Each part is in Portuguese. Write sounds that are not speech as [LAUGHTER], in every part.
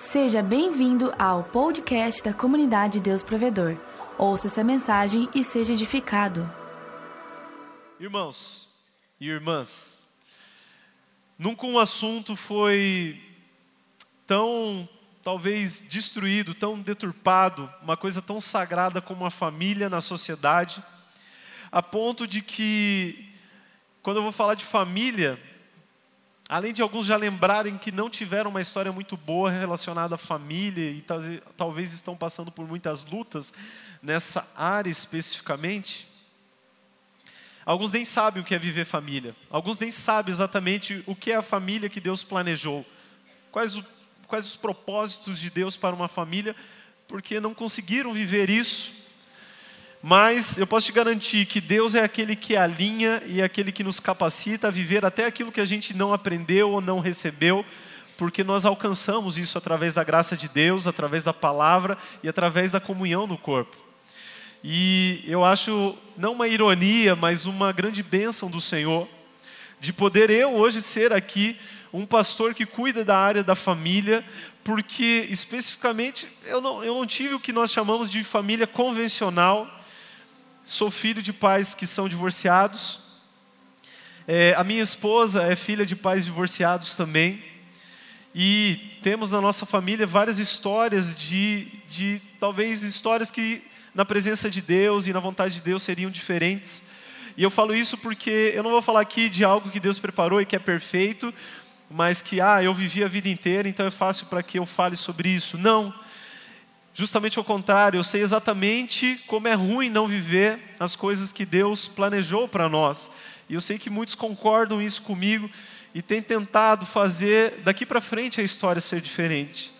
Seja bem-vindo ao podcast da comunidade Deus Provedor. Ouça essa mensagem e seja edificado. Irmãos e irmãs, nunca um assunto foi tão, talvez, destruído, tão deturpado, uma coisa tão sagrada como a família na sociedade, a ponto de que, quando eu vou falar de família, Além de alguns já lembrarem que não tiveram uma história muito boa relacionada à família e talvez estão passando por muitas lutas nessa área especificamente, alguns nem sabem o que é viver família. Alguns nem sabem exatamente o que é a família que Deus planejou. Quais, o, quais os propósitos de Deus para uma família, porque não conseguiram viver isso mas eu posso te garantir que Deus é aquele que alinha e é aquele que nos capacita a viver até aquilo que a gente não aprendeu ou não recebeu, porque nós alcançamos isso através da graça de Deus, através da palavra e através da comunhão no corpo. E eu acho, não uma ironia, mas uma grande bênção do Senhor, de poder eu hoje ser aqui um pastor que cuida da área da família, porque especificamente eu não, eu não tive o que nós chamamos de família convencional Sou filho de pais que são divorciados. É, a minha esposa é filha de pais divorciados também. E temos na nossa família várias histórias de, de talvez histórias que na presença de Deus e na vontade de Deus seriam diferentes. E eu falo isso porque eu não vou falar aqui de algo que Deus preparou e que é perfeito, mas que ah, eu vivi a vida inteira, então é fácil para que eu fale sobre isso. Não. Justamente ao contrário, eu sei exatamente como é ruim não viver as coisas que Deus planejou para nós. E eu sei que muitos concordam isso comigo e têm tentado fazer daqui para frente a história ser diferente.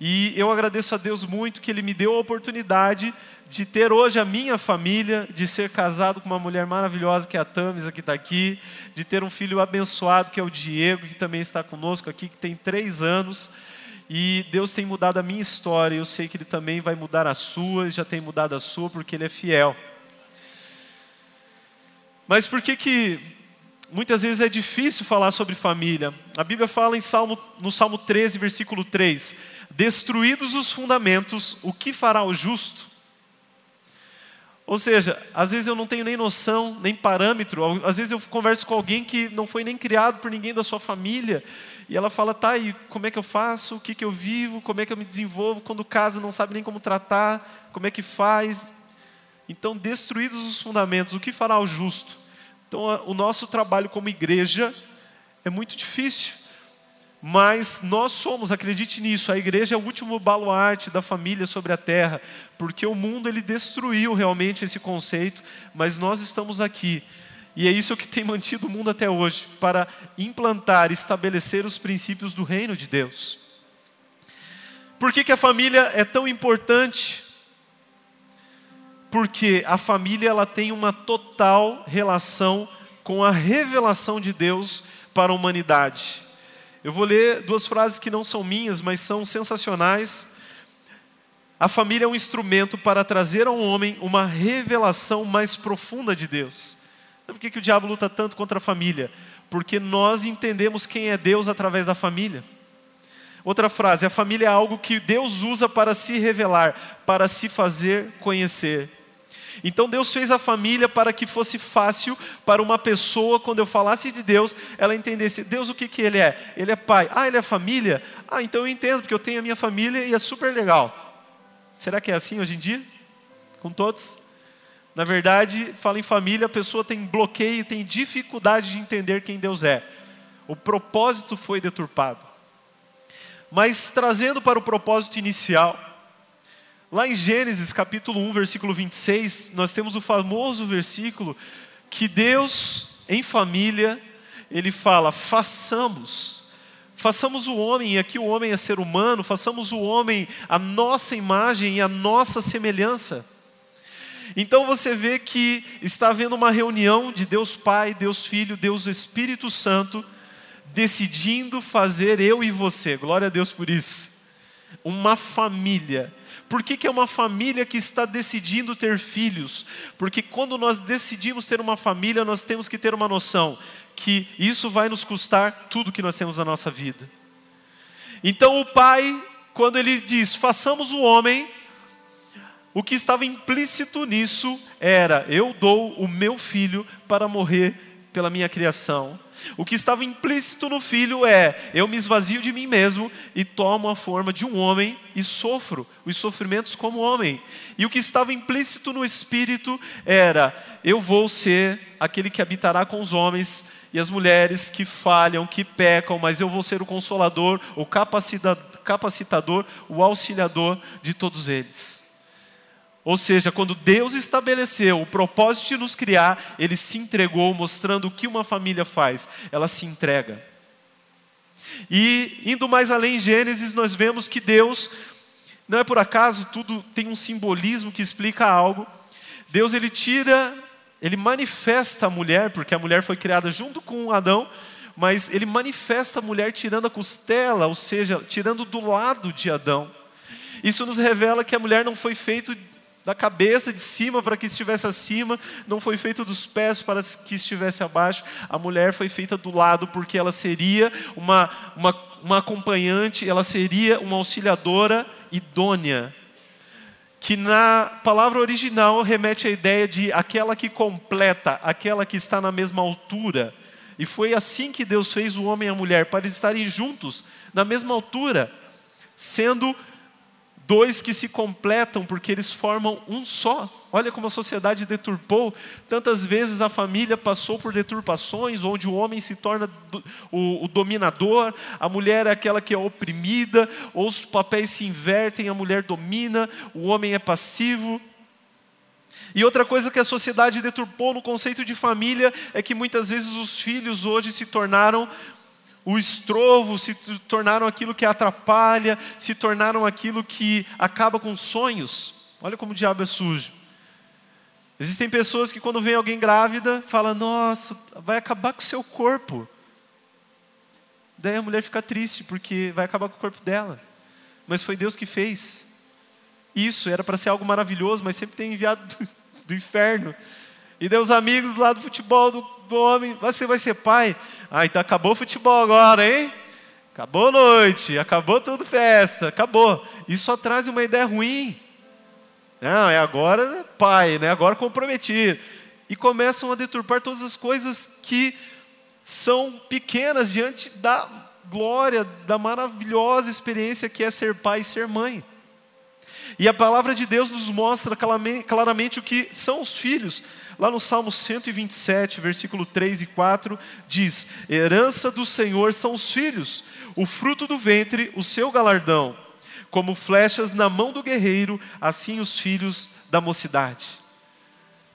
E eu agradeço a Deus muito que Ele me deu a oportunidade de ter hoje a minha família, de ser casado com uma mulher maravilhosa que é a Tamisa, que está aqui, de ter um filho abençoado que é o Diego, que também está conosco aqui, que tem três anos. E Deus tem mudado a minha história, eu sei que Ele também vai mudar a sua, já tem mudado a sua, porque Ele é fiel. Mas por que que muitas vezes é difícil falar sobre família? A Bíblia fala em Salmo, no Salmo 13, versículo 3: Destruídos os fundamentos, o que fará o justo? Ou seja, às vezes eu não tenho nem noção, nem parâmetro, às vezes eu converso com alguém que não foi nem criado por ninguém da sua família, e ela fala, tá, e como é que eu faço? O que, que eu vivo? Como é que eu me desenvolvo? Quando casa não sabe nem como tratar, como é que faz? Então, destruídos os fundamentos, o que fará o justo? Então, o nosso trabalho como igreja é muito difícil, mas nós somos, acredite nisso, a igreja é o último baluarte da família sobre a terra, porque o mundo ele destruiu realmente esse conceito, mas nós estamos aqui e é isso que tem mantido o mundo até hoje, para implantar, estabelecer os princípios do reino de Deus. Por que, que a família é tão importante? Porque a família ela tem uma total relação com a revelação de Deus para a humanidade. Eu vou ler duas frases que não são minhas, mas são sensacionais. A família é um instrumento para trazer ao homem uma revelação mais profunda de Deus. Sabe por que, que o diabo luta tanto contra a família? Porque nós entendemos quem é Deus através da família. Outra frase: a família é algo que Deus usa para se revelar, para se fazer conhecer. Então Deus fez a família para que fosse fácil para uma pessoa, quando eu falasse de Deus, ela entendesse: Deus, o que, que Ele é? Ele é pai. Ah, Ele é família? Ah, então eu entendo, porque eu tenho a minha família e é super legal. Será que é assim hoje em dia? Com todos? Na verdade, fala em família, a pessoa tem bloqueio, tem dificuldade de entender quem Deus é. O propósito foi deturpado. Mas trazendo para o propósito inicial, lá em Gênesis capítulo 1, versículo 26, nós temos o famoso versículo que Deus, em família, ele fala: façamos. Façamos o homem, e aqui o homem é ser humano, façamos o homem a nossa imagem e a nossa semelhança. Então você vê que está havendo uma reunião de Deus Pai, Deus Filho, Deus Espírito Santo, decidindo fazer eu e você. Glória a Deus por isso. Uma família. Por que, que é uma família que está decidindo ter filhos? Porque quando nós decidimos ter uma família, nós temos que ter uma noção que isso vai nos custar tudo que nós temos na nossa vida. Então o pai quando ele diz: façamos o homem, o que estava implícito nisso era: eu dou o meu filho para morrer pela minha criação. O que estava implícito no filho é: eu me esvazio de mim mesmo e tomo a forma de um homem e sofro os sofrimentos como homem. E o que estava implícito no espírito era: eu vou ser aquele que habitará com os homens e as mulheres que falham, que pecam, mas eu vou ser o consolador, o capacitador, o auxiliador de todos eles. Ou seja, quando Deus estabeleceu o propósito de nos criar, Ele se entregou, mostrando o que uma família faz. Ela se entrega. E indo mais além em Gênesis, nós vemos que Deus, não é por acaso, tudo tem um simbolismo que explica algo. Deus ele tira, ele manifesta a mulher, porque a mulher foi criada junto com Adão, mas ele manifesta a mulher tirando a costela, ou seja, tirando do lado de Adão. Isso nos revela que a mulher não foi feita da cabeça de cima para que estivesse acima, não foi feito dos pés para que estivesse abaixo. A mulher foi feita do lado porque ela seria uma, uma, uma acompanhante, ela seria uma auxiliadora idônea. Que na palavra original remete à ideia de aquela que completa, aquela que está na mesma altura. E foi assim que Deus fez o homem e a mulher, para estarem juntos, na mesma altura, sendo dois que se completam porque eles formam um só. Olha como a sociedade deturpou. Tantas vezes a família passou por deturpações, onde o homem se torna o, o, dominador, a mulher é aquela que é oprimida, ou os papéis se invertem, a mulher domina, o homem é passivo. E outra coisa que a sociedade deturpou no conceito de família é que muitas vezes os filhos hoje se tornaram o estrovo, se tornaram aquilo que atrapalha, se tornaram aquilo que acaba com sonhos. Olha como o diabo é sujo. Existem pessoas que quando vem alguém grávida, fala: "Nossa, vai acabar com o seu corpo". Daí a mulher fica triste porque vai acabar com o corpo dela. Mas foi Deus que fez. Isso era para ser algo maravilhoso, mas sempre tem enviado do, [LAUGHS] do inferno. E daí os amigos lá do futebol do, do homem, você vai ser pai? Ah, então acabou o futebol agora, hein? Acabou a noite, acabou tudo festa, acabou. Isso só traz uma ideia ruim. Não, é agora pai, né? agora comprometido. E começam a deturpar todas as coisas que são pequenas diante da glória, da maravilhosa experiência que é ser pai e ser mãe. E a palavra de Deus nos mostra claramente o que são os filhos. Lá no Salmo 127, versículo 3 e 4, diz: Herança do Senhor são os filhos, o fruto do ventre, o seu galardão. Como flechas na mão do guerreiro, assim os filhos da mocidade.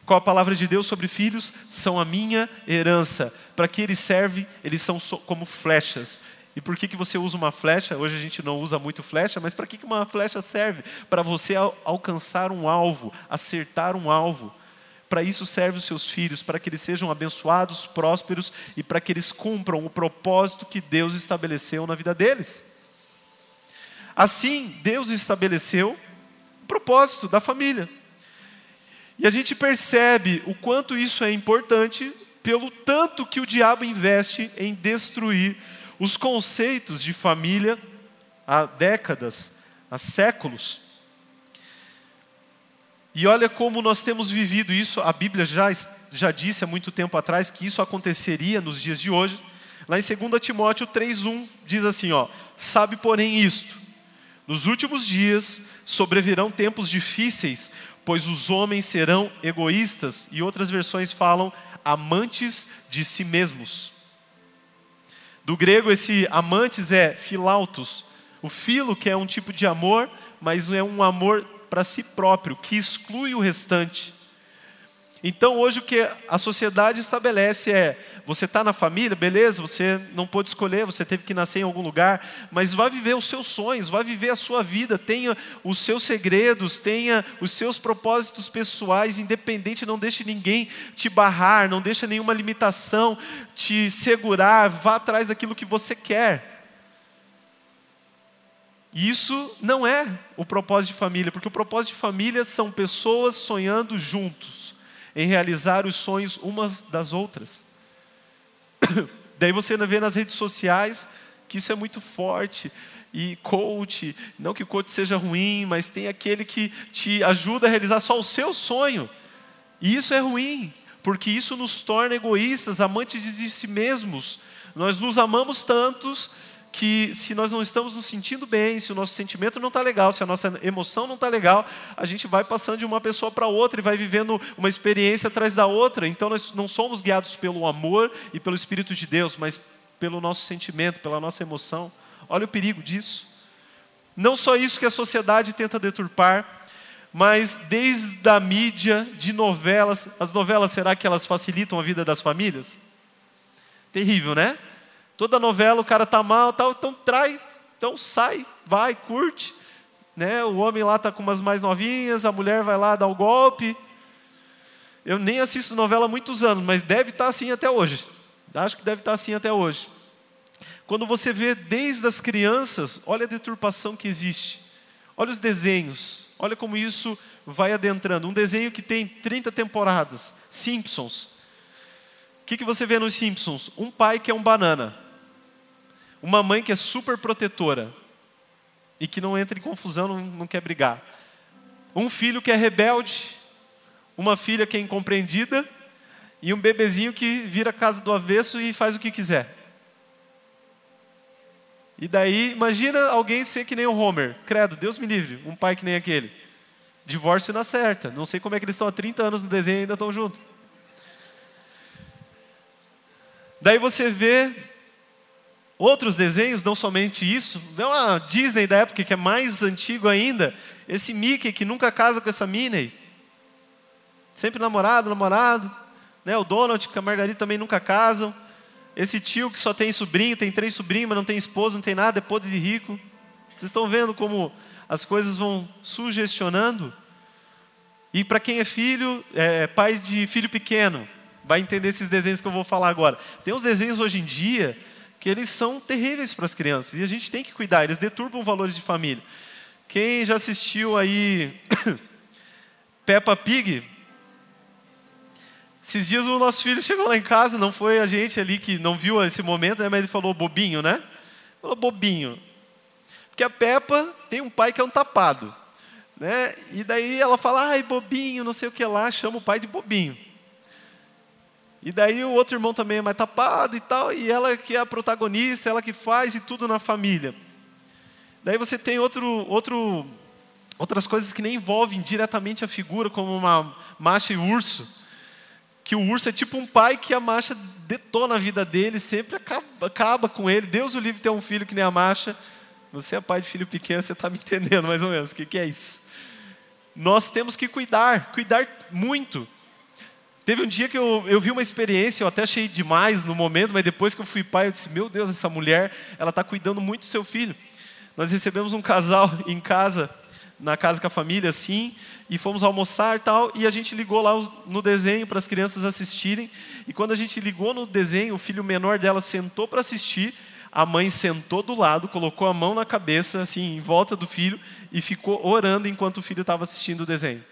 Qual a palavra de Deus sobre filhos? São a minha herança. Para que eles servem? Eles são como flechas. E por que, que você usa uma flecha? Hoje a gente não usa muito flecha, mas para que, que uma flecha serve? Para você alcançar um alvo, acertar um alvo. Para isso servem os seus filhos, para que eles sejam abençoados, prósperos e para que eles cumpram o propósito que Deus estabeleceu na vida deles. Assim, Deus estabeleceu o propósito da família. E a gente percebe o quanto isso é importante pelo tanto que o diabo investe em destruir os conceitos de família há décadas, há séculos. E olha como nós temos vivido isso, a Bíblia já, já disse há muito tempo atrás que isso aconteceria nos dias de hoje. Lá em 2 Timóteo 3,1 diz assim: ó, sabe, porém, isto: nos últimos dias sobrevirão tempos difíceis, pois os homens serão egoístas, e outras versões falam amantes de si mesmos. Do grego, esse amantes é filautos. O filo, que é um tipo de amor, mas é um amor para si próprio, que exclui o restante. Então, hoje, o que a sociedade estabelece é: você está na família, beleza, você não pôde escolher, você teve que nascer em algum lugar, mas vá viver os seus sonhos, vá viver a sua vida, tenha os seus segredos, tenha os seus propósitos pessoais, independente, não deixe ninguém te barrar, não deixe nenhuma limitação te segurar, vá atrás daquilo que você quer. E isso não é o propósito de família, porque o propósito de família são pessoas sonhando juntos, em realizar os sonhos umas das outras. [COUGHS] Daí você vê nas redes sociais que isso é muito forte. e coach. Não que coach seja ruim, mas tem aquele que te ajuda a realizar só o seu sonho. E isso é ruim, porque isso nos torna egoístas, amantes de si mesmos. Nós nos amamos tantos que se nós não estamos nos sentindo bem, se o nosso sentimento não está legal, se a nossa emoção não está legal, a gente vai passando de uma pessoa para outra e vai vivendo uma experiência atrás da outra. Então nós não somos guiados pelo amor e pelo Espírito de Deus, mas pelo nosso sentimento, pela nossa emoção. Olha o perigo disso. Não só isso que a sociedade tenta deturpar, mas desde a mídia de novelas, as novelas será que elas facilitam a vida das famílias? Terrível, né? Toda novela o cara tá mal, tal, então trai, então sai, vai, curte, né? O homem lá tá com umas mais novinhas, a mulher vai lá dar o golpe. Eu nem assisto novela há muitos anos, mas deve estar tá assim até hoje. Acho que deve estar tá assim até hoje. Quando você vê desde as crianças, olha a deturpação que existe. Olha os desenhos, olha como isso vai adentrando. Um desenho que tem 30 temporadas, Simpsons. O que, que você vê nos Simpsons? Um pai que é um banana, uma mãe que é super protetora e que não entra em confusão, não, não quer brigar. Um filho que é rebelde, uma filha que é incompreendida e um bebezinho que vira a casa do avesso e faz o que quiser. E daí, imagina alguém ser que nem o Homer. Credo, Deus me livre, um pai que nem aquele. Divórcio na certa. Não sei como é que eles estão há 30 anos no desenho e ainda estão juntos. Daí você vê outros desenhos, não somente isso. Vê uma Disney da época que é mais antigo ainda. Esse Mickey que nunca casa com essa Minnie. Sempre namorado, namorado. Né? O Donald com a Margarida também nunca casam. Esse tio que só tem sobrinho, tem três sobrinhos, mas não tem esposa, não tem nada, é podre de rico. Vocês estão vendo como as coisas vão sugestionando? E para quem é filho, é, pai de filho pequeno, vai entender esses desenhos que eu vou falar agora. Tem uns desenhos hoje em dia que eles são terríveis para as crianças e a gente tem que cuidar, eles deturpam valores de família. Quem já assistiu aí [COUGHS] Peppa Pig, esses dias o nosso filho chegou lá em casa, não foi a gente ali que não viu esse momento, né, mas ele falou bobinho, né? Falou bobinho. Porque a Peppa tem um pai que é um tapado. Né? E daí ela fala, ai, bobinho, não sei o que lá, chama o pai de bobinho. E daí o outro irmão também é mais tapado e tal, e ela que é a protagonista, ela que faz e tudo na família. Daí você tem outro, outro, outras coisas que nem envolvem diretamente a figura, como uma macha e urso que o urso é tipo um pai que a Macha detona a vida dele, sempre acaba, acaba com ele. Deus o livre ter um filho que nem a Macha. Você é pai de filho pequeno, você está me entendendo mais ou menos o que, que é isso. Nós temos que cuidar, cuidar muito. Teve um dia que eu, eu vi uma experiência, eu até achei demais no momento, mas depois que eu fui pai, eu disse: Meu Deus, essa mulher, ela está cuidando muito do seu filho. Nós recebemos um casal [LAUGHS] em casa, na casa com a família, assim, e fomos almoçar e tal, e a gente ligou lá no desenho para as crianças assistirem. E quando a gente ligou no desenho, o filho menor dela sentou para assistir, a mãe sentou do lado, colocou a mão na cabeça, assim, em volta do filho, e ficou orando enquanto o filho estava assistindo o desenho.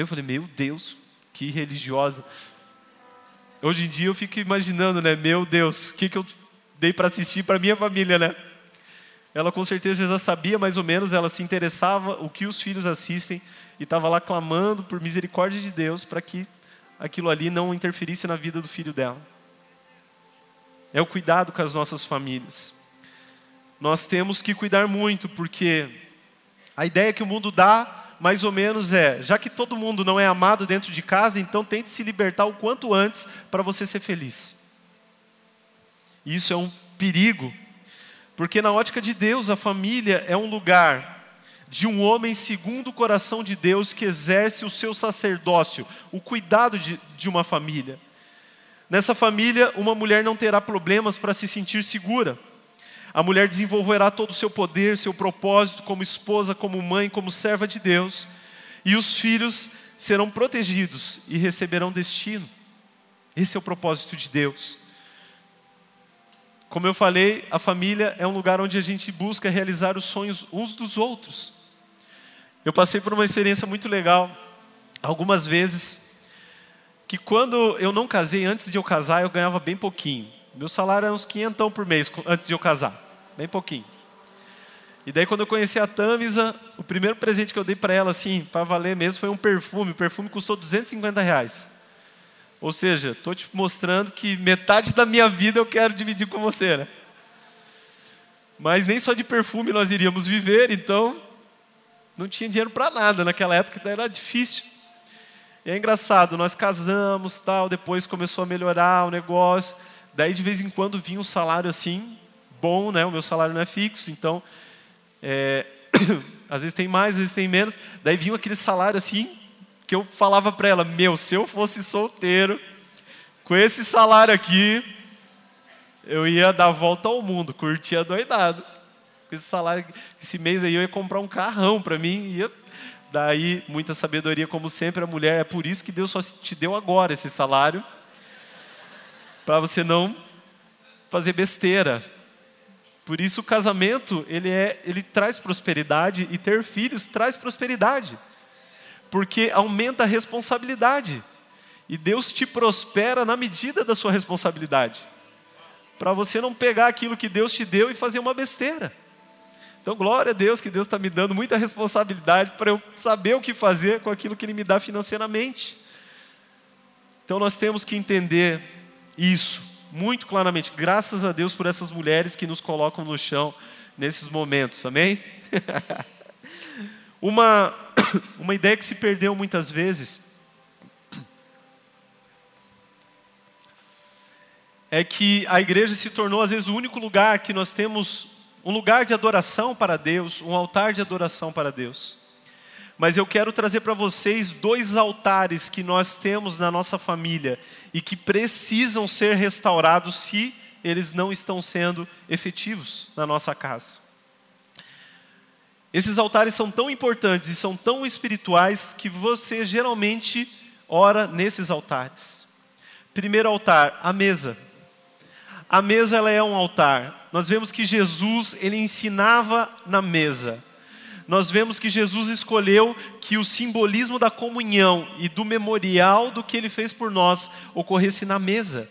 Eu falei, meu Deus, que religiosa. Hoje em dia eu fico imaginando, né? Meu Deus, o que, que eu dei para assistir para minha família, né? Ela com certeza já sabia mais ou menos, ela se interessava o que os filhos assistem e estava lá clamando por misericórdia de Deus para que aquilo ali não interferisse na vida do filho dela. É o cuidado com as nossas famílias. Nós temos que cuidar muito, porque a ideia que o mundo dá, mais ou menos, é: já que todo mundo não é amado dentro de casa, então tente se libertar o quanto antes para você ser feliz. Isso é um perigo porque na ótica de Deus, a família é um lugar de um homem segundo o coração de Deus que exerce o seu sacerdócio, o cuidado de, de uma família. Nessa família, uma mulher não terá problemas para se sentir segura. A mulher desenvolverá todo o seu poder, seu propósito como esposa, como mãe, como serva de Deus, e os filhos serão protegidos e receberão destino. Esse é o propósito de Deus. Como eu falei, a família é um lugar onde a gente busca realizar os sonhos uns dos outros. Eu passei por uma experiência muito legal, algumas vezes, que quando eu não casei, antes de eu casar, eu ganhava bem pouquinho. Meu salário era uns quinhentão por mês antes de eu casar. bem pouquinho. E daí quando eu conheci a Tamisa, o primeiro presente que eu dei para ela, assim, para valer mesmo, foi um perfume. O perfume custou 250 reais. Ou seja, estou te mostrando que metade da minha vida eu quero dividir com você, né? Mas nem só de perfume nós iríamos viver, então não tinha dinheiro para nada naquela época, era difícil. E é engraçado, nós casamos, tal, depois começou a melhorar o negócio. Daí de vez em quando vinha um salário assim, bom, né? O meu salário não é fixo, então é, [COUGHS] às vezes tem mais, às vezes tem menos. Daí vinha aquele salário assim, que eu falava para ela: Meu, se eu fosse solteiro, com esse salário aqui, eu ia dar volta ao mundo, curtia doidado. Com esse salário, esse mês aí eu ia comprar um carrão para mim. Ia, daí, muita sabedoria, como sempre, a mulher. É por isso que Deus só te deu agora esse salário, para você não fazer besteira. Por isso o casamento, ele, é, ele traz prosperidade e ter filhos traz prosperidade. Porque aumenta a responsabilidade. E Deus te prospera na medida da sua responsabilidade. Para você não pegar aquilo que Deus te deu e fazer uma besteira. Então, glória a Deus que Deus está me dando muita responsabilidade para eu saber o que fazer com aquilo que Ele me dá financeiramente. Então, nós temos que entender isso muito claramente. Graças a Deus por essas mulheres que nos colocam no chão nesses momentos, amém? [LAUGHS] uma, [COUGHS] uma ideia que se perdeu muitas vezes é que a igreja se tornou, às vezes, o único lugar que nós temos um lugar de adoração para Deus, um altar de adoração para Deus. Mas eu quero trazer para vocês dois altares que nós temos na nossa família e que precisam ser restaurados se eles não estão sendo efetivos na nossa casa. Esses altares são tão importantes e são tão espirituais que você geralmente ora nesses altares. Primeiro altar, a mesa. A mesa ela é um altar. Nós vemos que Jesus ele ensinava na mesa nós vemos que Jesus escolheu que o simbolismo da comunhão e do memorial do que ele fez por nós ocorresse na mesa.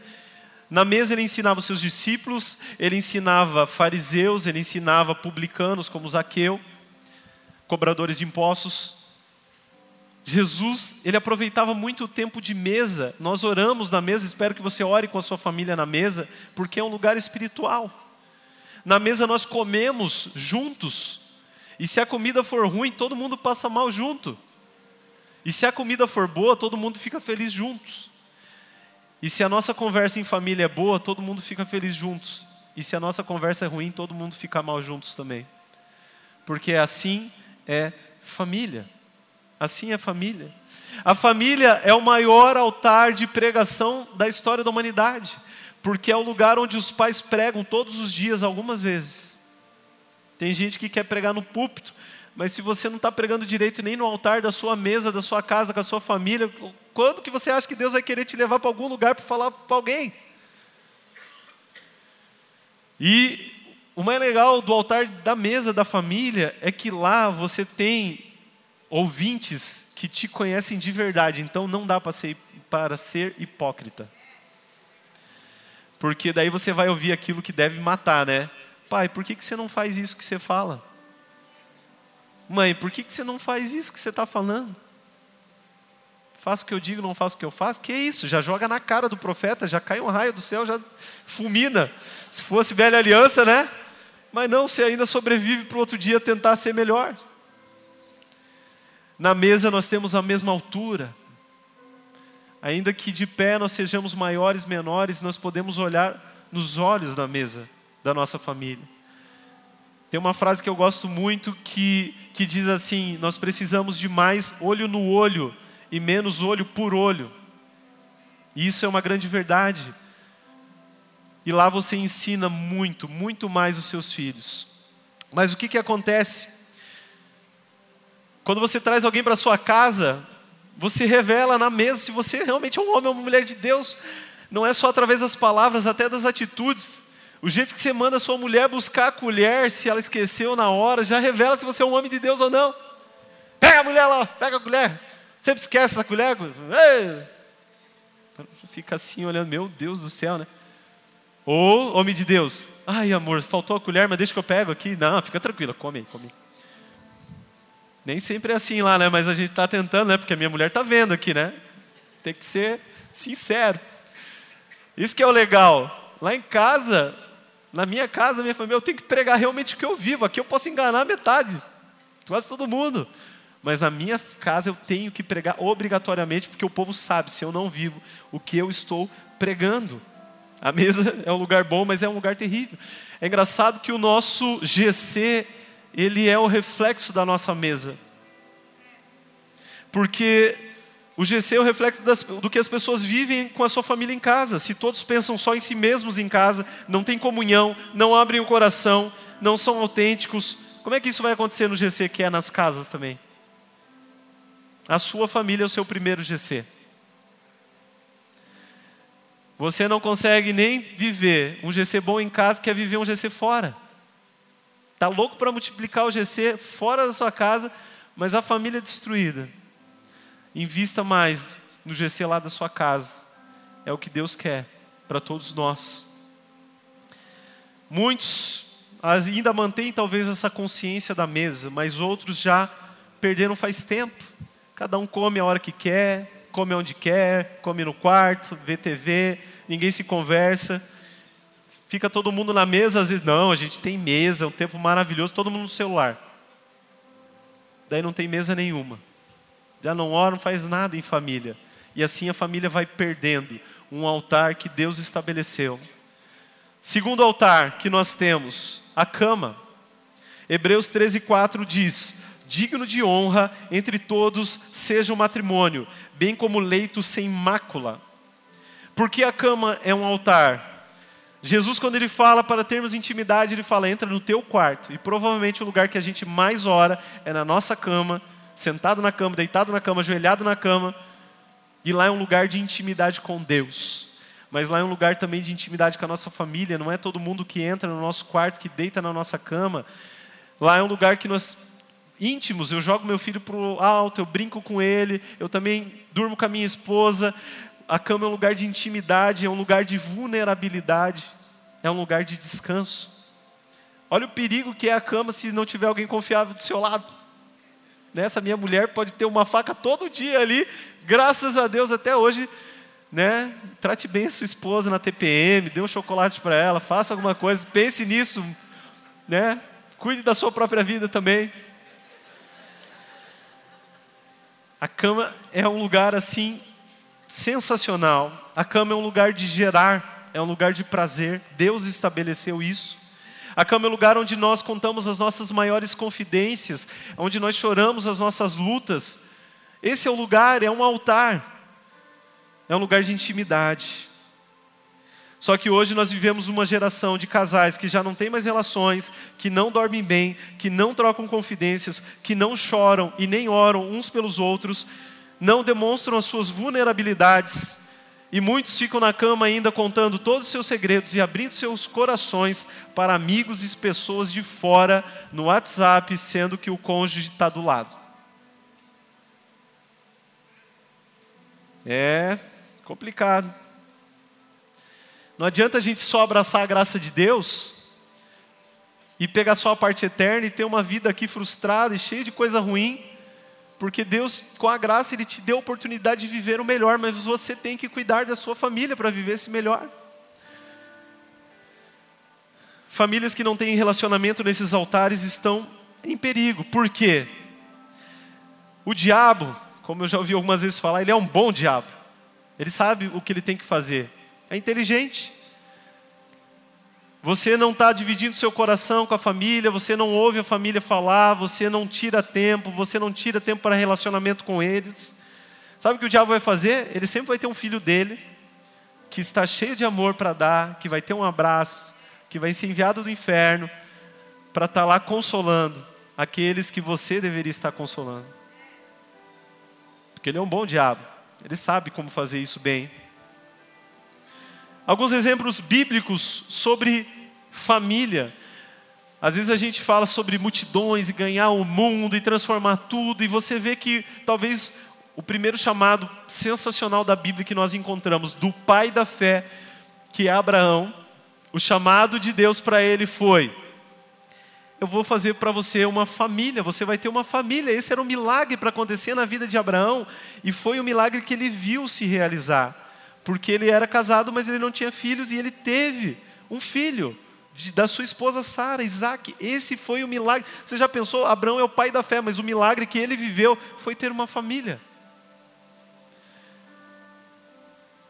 Na mesa ele ensinava os seus discípulos, ele ensinava fariseus, ele ensinava publicanos como Zaqueu, cobradores de impostos. Jesus, ele aproveitava muito o tempo de mesa. Nós oramos na mesa, espero que você ore com a sua família na mesa, porque é um lugar espiritual. Na mesa nós comemos juntos, e se a comida for ruim, todo mundo passa mal junto. E se a comida for boa, todo mundo fica feliz juntos. E se a nossa conversa em família é boa, todo mundo fica feliz juntos. E se a nossa conversa é ruim, todo mundo fica mal juntos também. Porque assim é família. Assim é família. A família é o maior altar de pregação da história da humanidade, porque é o lugar onde os pais pregam todos os dias, algumas vezes. Tem gente que quer pregar no púlpito, mas se você não está pregando direito nem no altar da sua mesa, da sua casa, com a sua família, quando que você acha que Deus vai querer te levar para algum lugar para falar para alguém? E o mais legal do altar da mesa da família é que lá você tem ouvintes que te conhecem de verdade, então não dá para ser, para ser hipócrita. Porque daí você vai ouvir aquilo que deve matar, né? Pai, por que, que você não faz isso que você fala? Mãe, por que, que você não faz isso que você está falando? Faço o que eu digo, não faço o que eu faço? Que isso? Já joga na cara do profeta, já cai um raio do céu, já fulmina. Se fosse velha aliança, né? Mas não, você ainda sobrevive para o outro dia tentar ser melhor. Na mesa nós temos a mesma altura. Ainda que de pé nós sejamos maiores, menores, nós podemos olhar nos olhos da mesa da nossa família. Tem uma frase que eu gosto muito que, que diz assim: Nós precisamos de mais olho no olho e menos olho por olho. E isso é uma grande verdade. E lá você ensina muito, muito mais os seus filhos. Mas o que, que acontece? Quando você traz alguém para sua casa, você revela na mesa se você realmente é um homem ou uma mulher de Deus. Não é só através das palavras, até das atitudes. O jeito que você manda a sua mulher buscar a colher, se ela esqueceu na hora, já revela se você é um homem de Deus ou não. Pega a mulher lá, pega a colher. Sempre esquece essa colher. Ei! Fica assim olhando, meu Deus do céu, né? Ou, homem de Deus, ai amor, faltou a colher, mas deixa que eu pego aqui. Não, fica tranquila, come, come. Nem sempre é assim lá, né? Mas a gente está tentando, né? Porque a minha mulher está vendo aqui, né? Tem que ser sincero. Isso que é o legal. Lá em casa, na minha casa, minha família, eu tenho que pregar realmente o que eu vivo. Aqui eu posso enganar metade, quase todo mundo. Mas na minha casa eu tenho que pregar obrigatoriamente, porque o povo sabe, se eu não vivo, o que eu estou pregando. A mesa [LAUGHS] é um lugar bom, mas é um lugar terrível. É engraçado que o nosso GC, ele é o reflexo da nossa mesa. Porque o GC é o reflexo das, do que as pessoas vivem com a sua família em casa. Se todos pensam só em si mesmos em casa, não tem comunhão, não abrem o coração, não são autênticos, como é que isso vai acontecer no GC que é nas casas também? A sua família é o seu primeiro GC. Você não consegue nem viver um GC bom em casa, quer viver um GC fora. Está louco para multiplicar o GC fora da sua casa, mas a família é destruída. Invista mais no GC lá da sua casa. É o que Deus quer para todos nós. Muitos ainda mantêm talvez essa consciência da mesa, mas outros já perderam faz tempo. Cada um come a hora que quer, come onde quer, come no quarto, vê TV, ninguém se conversa. Fica todo mundo na mesa, às vezes, não, a gente tem mesa, é um tempo maravilhoso, todo mundo no celular. Daí não tem mesa nenhuma já não ora, não faz nada em família. E assim a família vai perdendo um altar que Deus estabeleceu. Segundo altar que nós temos, a cama. Hebreus 13:4 diz: Digno de honra entre todos seja o matrimônio, bem como leito sem mácula. Porque a cama é um altar. Jesus, quando ele fala para termos intimidade, ele fala: entra no teu quarto. E provavelmente o lugar que a gente mais ora é na nossa cama, sentado na cama, deitado na cama, ajoelhado na cama. E lá é um lugar de intimidade com Deus. Mas lá é um lugar também de intimidade com a nossa família. Não é todo mundo que entra no nosso quarto, que deita na nossa cama. Lá é um lugar que nós íntimos, eu jogo meu filho para o alto, eu brinco com ele, eu também durmo com a minha esposa. A cama é um lugar de intimidade, é um lugar de vulnerabilidade, é um lugar de descanso. Olha o perigo que é a cama se não tiver alguém confiável do seu lado. Essa minha mulher pode ter uma faca todo dia ali, graças a Deus até hoje, né? Trate bem a sua esposa na TPM, dê um chocolate para ela, faça alguma coisa, pense nisso, né? Cuide da sua própria vida também. A cama é um lugar assim sensacional. A cama é um lugar de gerar, é um lugar de prazer. Deus estabeleceu isso. A cama é o lugar onde nós contamos as nossas maiores confidências, onde nós choramos as nossas lutas. Esse é o lugar, é um altar, é um lugar de intimidade. Só que hoje nós vivemos uma geração de casais que já não tem mais relações, que não dormem bem, que não trocam confidências, que não choram e nem oram uns pelos outros, não demonstram as suas vulnerabilidades e muitos ficam na cama ainda contando todos os seus segredos e abrindo seus corações para amigos e pessoas de fora no WhatsApp, sendo que o cônjuge está do lado. É complicado. Não adianta a gente só abraçar a graça de Deus e pegar só a parte eterna e ter uma vida aqui frustrada e cheia de coisa ruim porque Deus, com a graça, Ele te deu a oportunidade de viver o melhor, mas você tem que cuidar da sua família para viver esse melhor. Famílias que não têm relacionamento nesses altares estão em perigo. Por quê? O diabo, como eu já ouvi algumas vezes falar, ele é um bom diabo. Ele sabe o que ele tem que fazer. É inteligente. Você não está dividindo seu coração com a família, você não ouve a família falar, você não tira tempo, você não tira tempo para relacionamento com eles. Sabe o que o diabo vai fazer? Ele sempre vai ter um filho dele, que está cheio de amor para dar, que vai ter um abraço, que vai ser enviado do inferno, para estar tá lá consolando aqueles que você deveria estar consolando. Porque ele é um bom diabo, ele sabe como fazer isso bem. Alguns exemplos bíblicos sobre família. Às vezes a gente fala sobre multidões e ganhar o mundo e transformar tudo, e você vê que talvez o primeiro chamado sensacional da Bíblia que nós encontramos do pai da fé, que é Abraão, o chamado de Deus para ele foi: eu vou fazer para você uma família, você vai ter uma família. Esse era um milagre para acontecer na vida de Abraão e foi um milagre que ele viu se realizar, porque ele era casado, mas ele não tinha filhos e ele teve um filho de, da sua esposa Sara, Isaac. Esse foi o milagre. Você já pensou? Abraão é o pai da fé, mas o milagre que ele viveu foi ter uma família.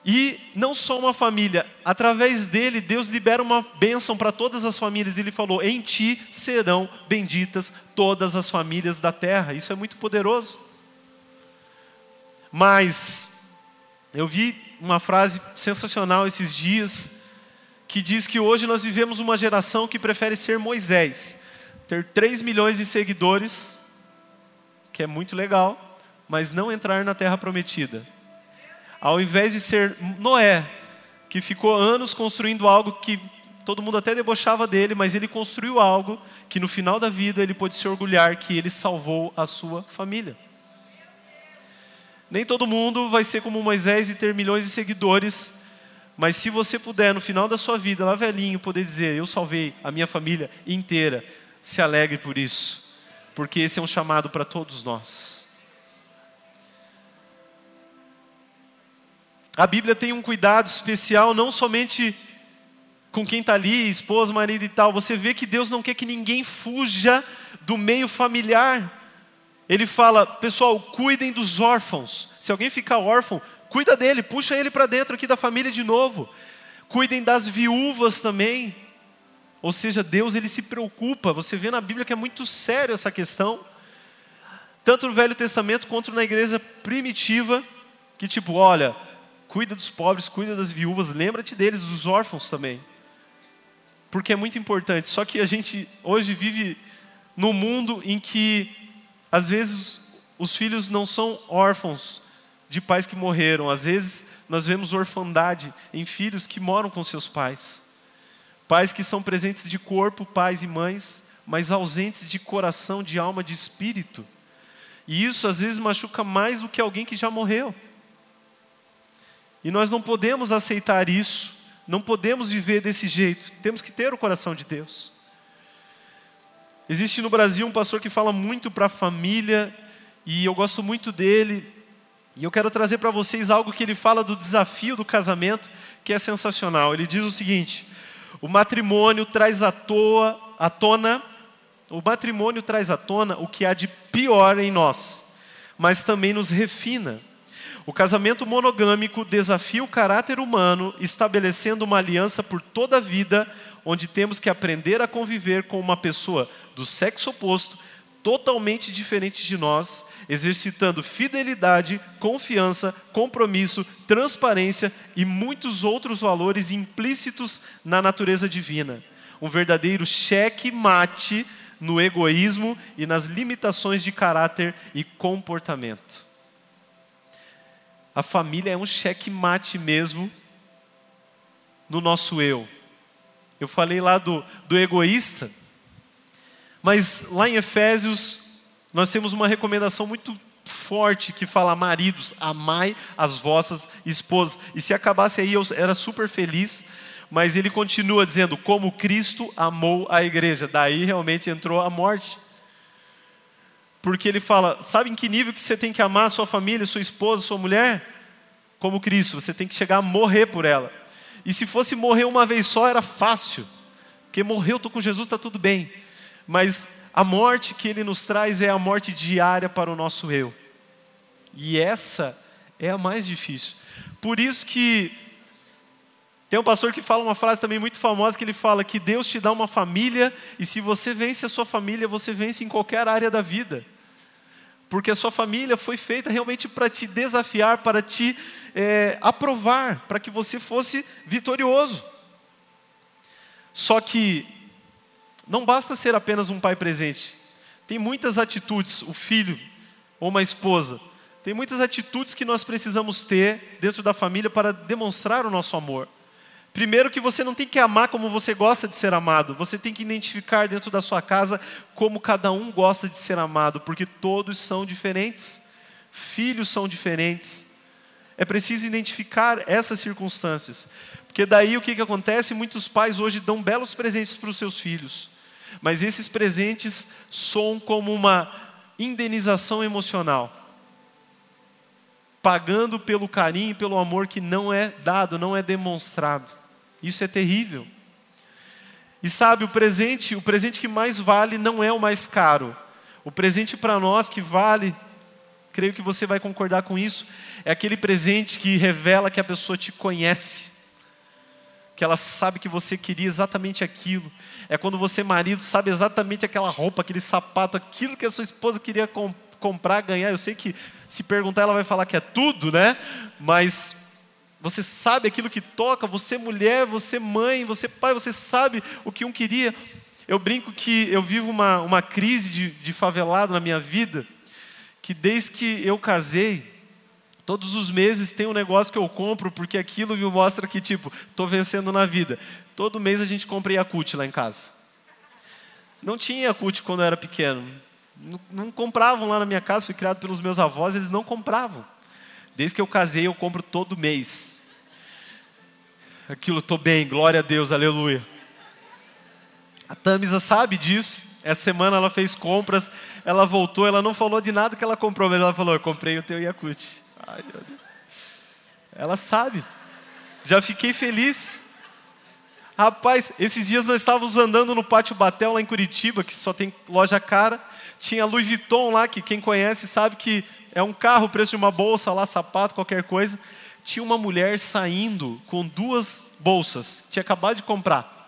E não só uma família, através dele, Deus libera uma bênção para todas as famílias. Ele falou: Em ti serão benditas todas as famílias da terra. Isso é muito poderoso. Mas, eu vi uma frase sensacional esses dias, que diz que hoje nós vivemos uma geração que prefere ser Moisés, ter 3 milhões de seguidores, que é muito legal, mas não entrar na terra prometida ao invés de ser Noé, que ficou anos construindo algo que todo mundo até debochava dele, mas ele construiu algo que no final da vida ele pôde se orgulhar que ele salvou a sua família. Nem todo mundo vai ser como Moisés e ter milhões de seguidores, mas se você puder no final da sua vida, lá velhinho, poder dizer: Eu salvei a minha família inteira, se alegre por isso, porque esse é um chamado para todos nós. A Bíblia tem um cuidado especial, não somente com quem está ali, esposa, marido e tal. Você vê que Deus não quer que ninguém fuja do meio familiar. Ele fala, pessoal, cuidem dos órfãos. Se alguém ficar órfão, cuida dele, puxa ele para dentro aqui da família de novo. Cuidem das viúvas também. Ou seja, Deus ele se preocupa. Você vê na Bíblia que é muito sério essa questão. Tanto no Velho Testamento quanto na igreja primitiva, que tipo, olha, cuida dos pobres, cuida das viúvas, lembra-te deles, dos órfãos também. Porque é muito importante. Só que a gente hoje vive num mundo em que, às vezes, os filhos não são órfãos de pais que morreram. Às vezes, nós vemos orfandade em filhos que moram com seus pais. Pais que são presentes de corpo, pais e mães, mas ausentes de coração, de alma, de espírito. E isso, às vezes, machuca mais do que alguém que já morreu. E nós não podemos aceitar isso, não podemos viver desse jeito, temos que ter o coração de Deus. Existe no Brasil um pastor que fala muito para a família, e eu gosto muito dele, e eu quero trazer para vocês algo que ele fala do desafio do casamento, que é sensacional. Ele diz o seguinte: o matrimônio traz à, toa, à tona, o matrimônio traz à tona o que há de pior em nós, mas também nos refina o casamento monogâmico desafia o caráter humano, estabelecendo uma aliança por toda a vida, onde temos que aprender a conviver com uma pessoa do sexo oposto, totalmente diferente de nós, exercitando fidelidade, confiança, compromisso, transparência e muitos outros valores implícitos na natureza divina. Um verdadeiro cheque-mate no egoísmo e nas limitações de caráter e comportamento. A família é um cheque-mate mesmo no nosso eu. Eu falei lá do, do egoísta, mas lá em Efésios nós temos uma recomendação muito forte que fala: maridos, amai as vossas esposas. E se acabasse aí, eu era super feliz, mas ele continua dizendo: como Cristo amou a igreja. Daí realmente entrou a morte. Porque ele fala: sabe em que nível que você tem que amar sua família, sua esposa, sua mulher? Como Cristo, você tem que chegar a morrer por ela. E se fosse morrer uma vez só, era fácil. Porque morreu, estou com Jesus, está tudo bem. Mas a morte que ele nos traz é a morte diária para o nosso eu. E essa é a mais difícil. Por isso que tem um pastor que fala uma frase também muito famosa que ele fala que Deus te dá uma família e se você vence a sua família, você vence em qualquer área da vida. Porque a sua família foi feita realmente para te desafiar, para te é, aprovar, para que você fosse vitorioso. Só que não basta ser apenas um pai presente. Tem muitas atitudes, o filho ou uma esposa, tem muitas atitudes que nós precisamos ter dentro da família para demonstrar o nosso amor. Primeiro, que você não tem que amar como você gosta de ser amado, você tem que identificar dentro da sua casa como cada um gosta de ser amado, porque todos são diferentes, filhos são diferentes. É preciso identificar essas circunstâncias. Porque daí o que, que acontece? Muitos pais hoje dão belos presentes para os seus filhos, mas esses presentes soam como uma indenização emocional, pagando pelo carinho, pelo amor que não é dado, não é demonstrado. Isso é terrível. E sabe, o presente, o presente que mais vale não é o mais caro. O presente para nós que vale, creio que você vai concordar com isso, é aquele presente que revela que a pessoa te conhece. Que ela sabe que você queria exatamente aquilo. É quando você, marido, sabe exatamente aquela roupa, aquele sapato, aquilo que a sua esposa queria comp comprar, ganhar. Eu sei que se perguntar, ela vai falar que é tudo, né? Mas você sabe aquilo que toca, você mulher, você mãe, você pai, você sabe o que um queria. Eu brinco que eu vivo uma, uma crise de, de favelado na minha vida, que desde que eu casei, todos os meses tem um negócio que eu compro, porque aquilo me mostra que, tipo, estou vencendo na vida. Todo mês a gente compra Yakut lá em casa. Não tinha Yakut quando eu era pequeno. Não, não compravam lá na minha casa, fui criado pelos meus avós, eles não compravam. Desde que eu casei, eu compro todo mês. Aquilo, estou bem, glória a Deus, aleluia. A Tamisa sabe disso. Essa semana ela fez compras, ela voltou, ela não falou de nada que ela comprou, mas ela falou: Eu comprei o teu Yakut. Ai, meu Deus. Ela sabe. Já fiquei feliz. Rapaz, esses dias nós estávamos andando no Pátio Batel, lá em Curitiba, que só tem loja cara. Tinha Louis Vuitton lá, que quem conhece sabe que é um carro, o preço de uma bolsa lá, sapato, qualquer coisa. Tinha uma mulher saindo com duas bolsas, tinha acabado de comprar.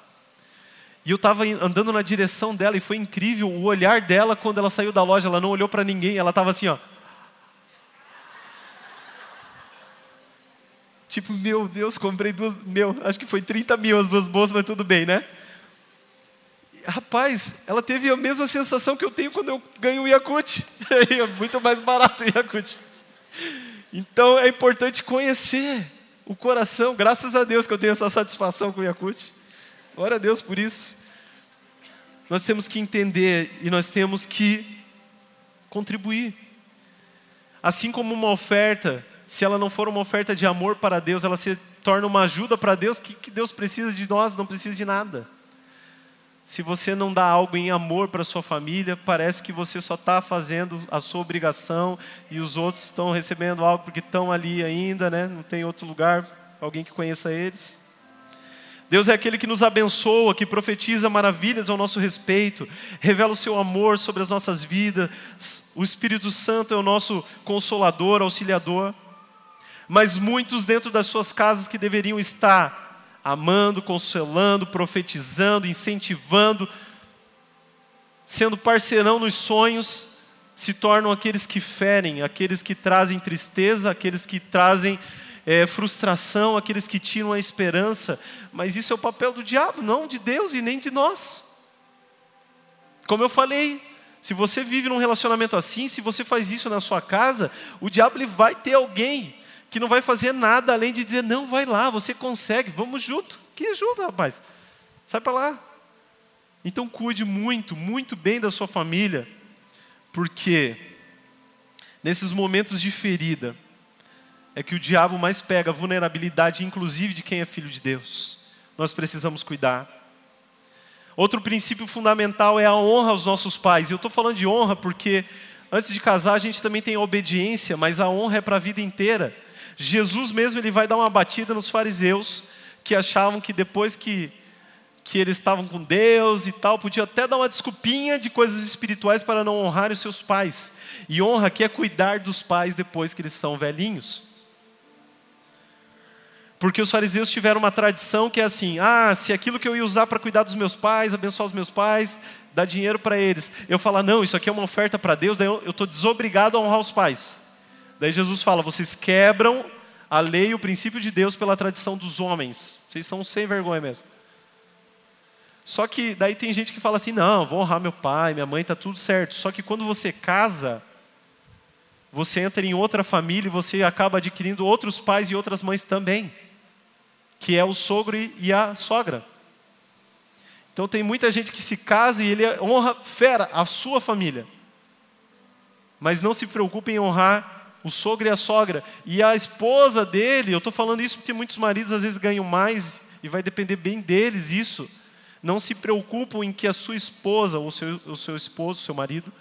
E eu estava andando na direção dela e foi incrível o olhar dela quando ela saiu da loja. Ela não olhou para ninguém, ela estava assim, ó. Tipo, meu Deus, comprei duas. Meu, acho que foi 30 mil as duas bolsas, mas tudo bem, né? Rapaz, ela teve a mesma sensação que eu tenho quando eu ganho o Yakut. [LAUGHS] É muito mais barato o Yakut. Então é importante conhecer o coração. Graças a Deus que eu tenho essa satisfação com o Yakut. Glória a Deus por isso. Nós temos que entender e nós temos que contribuir. Assim como uma oferta, se ela não for uma oferta de amor para Deus, ela se torna uma ajuda para Deus, que, que Deus precisa de nós, não precisa de nada. Se você não dá algo em amor para sua família, parece que você só está fazendo a sua obrigação e os outros estão recebendo algo porque estão ali ainda, né? não tem outro lugar, alguém que conheça eles. Deus é aquele que nos abençoa, que profetiza maravilhas ao nosso respeito, revela o seu amor sobre as nossas vidas. O Espírito Santo é o nosso consolador, auxiliador. Mas muitos dentro das suas casas que deveriam estar amando, consolando, profetizando, incentivando, sendo parceirão nos sonhos, se tornam aqueles que ferem, aqueles que trazem tristeza, aqueles que trazem é, frustração, aqueles que tiram a esperança. Mas isso é o papel do diabo, não de Deus e nem de nós. Como eu falei, se você vive num relacionamento assim, se você faz isso na sua casa, o diabo ele vai ter alguém que não vai fazer nada além de dizer: não, vai lá, você consegue, vamos junto. Que ajuda, rapaz. Sai para lá. Então cuide muito, muito bem da sua família, porque nesses momentos de ferida é que o diabo mais pega a vulnerabilidade, inclusive de quem é filho de Deus. Nós precisamos cuidar. Outro princípio fundamental é a honra aos nossos pais. Eu estou falando de honra porque antes de casar a gente também tem obediência, mas a honra é para a vida inteira. Jesus mesmo ele vai dar uma batida nos fariseus que achavam que depois que, que eles estavam com Deus e tal, podia até dar uma desculpinha de coisas espirituais para não honrar os seus pais. E honra aqui é cuidar dos pais depois que eles são velhinhos. Porque os fariseus tiveram uma tradição que é assim: ah, se aquilo que eu ia usar para cuidar dos meus pais, abençoar os meus pais, dar dinheiro para eles, eu falar, não, isso aqui é uma oferta para Deus, daí eu estou desobrigado a honrar os pais. Daí Jesus fala: vocês quebram a lei e o princípio de Deus pela tradição dos homens. Vocês são sem vergonha mesmo. Só que daí tem gente que fala assim: não, vou honrar meu pai, minha mãe, está tudo certo. Só que quando você casa, você entra em outra família e você acaba adquirindo outros pais e outras mães também, que é o sogro e a sogra. Então tem muita gente que se casa e ele honra fera a sua família, mas não se preocupa em honrar o sogro e a sogra. E a esposa dele, eu estou falando isso porque muitos maridos às vezes ganham mais e vai depender bem deles isso. Não se preocupam em que a sua esposa, ou seu, o seu esposo, o seu marido,